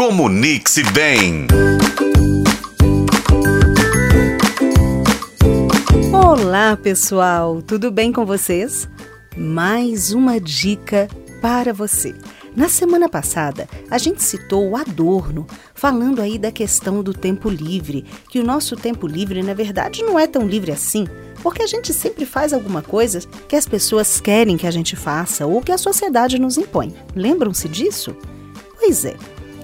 Comunique-se bem. Olá, pessoal, tudo bem com vocês? Mais uma dica para você. Na semana passada, a gente citou o Adorno, falando aí da questão do tempo livre, que o nosso tempo livre, na verdade, não é tão livre assim, porque a gente sempre faz alguma coisa que as pessoas querem que a gente faça ou que a sociedade nos impõe. Lembram-se disso? Pois é.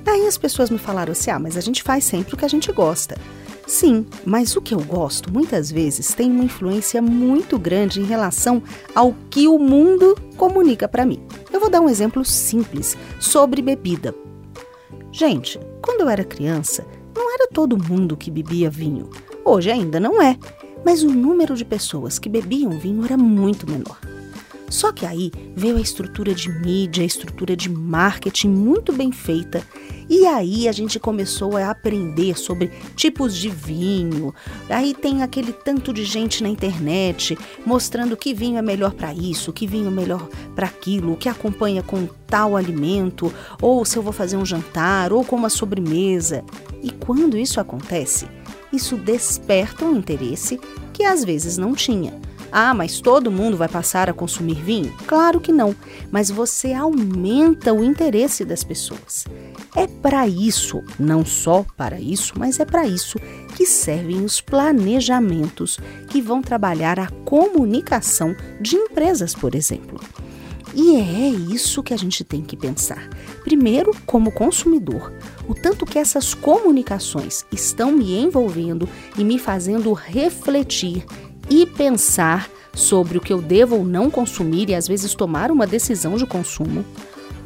Aí as pessoas me falaram assim: ah, mas a gente faz sempre o que a gente gosta. Sim, mas o que eu gosto muitas vezes tem uma influência muito grande em relação ao que o mundo comunica para mim. Eu vou dar um exemplo simples sobre bebida. Gente, quando eu era criança, não era todo mundo que bebia vinho. Hoje ainda não é, mas o número de pessoas que bebiam vinho era muito menor. Só que aí veio a estrutura de mídia, a estrutura de marketing muito bem feita e aí a gente começou a aprender sobre tipos de vinho. Aí tem aquele tanto de gente na internet mostrando que vinho é melhor para isso, que vinho é melhor para aquilo, que acompanha com tal alimento, ou se eu vou fazer um jantar, ou com uma sobremesa. E quando isso acontece, isso desperta um interesse que às vezes não tinha. Ah, mas todo mundo vai passar a consumir vinho? Claro que não, mas você aumenta o interesse das pessoas. É para isso, não só para isso, mas é para isso que servem os planejamentos que vão trabalhar a comunicação de empresas, por exemplo. E é isso que a gente tem que pensar. Primeiro, como consumidor, o tanto que essas comunicações estão me envolvendo e me fazendo refletir e pensar sobre o que eu devo ou não consumir e às vezes tomar uma decisão de consumo.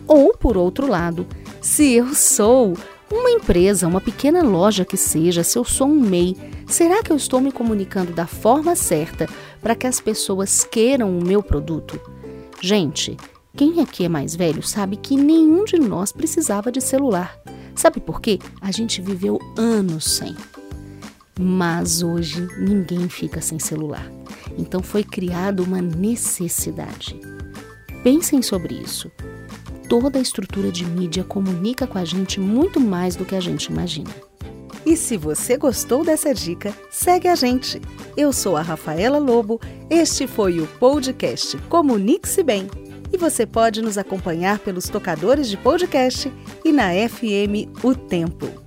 Ou, por outro lado, se eu sou uma empresa, uma pequena loja que seja, se eu sou um MEI, será que eu estou me comunicando da forma certa para que as pessoas queiram o meu produto? Gente, quem aqui é mais velho sabe que nenhum de nós precisava de celular. Sabe por quê? A gente viveu anos sem. Mas hoje ninguém fica sem celular. Então foi criada uma necessidade. Pensem sobre isso toda a estrutura de mídia comunica com a gente muito mais do que a gente imagina. E se você gostou dessa dica, segue a gente. Eu sou a Rafaela Lobo, este foi o podcast Comunique-se Bem. E você pode nos acompanhar pelos tocadores de podcast e na FM O Tempo.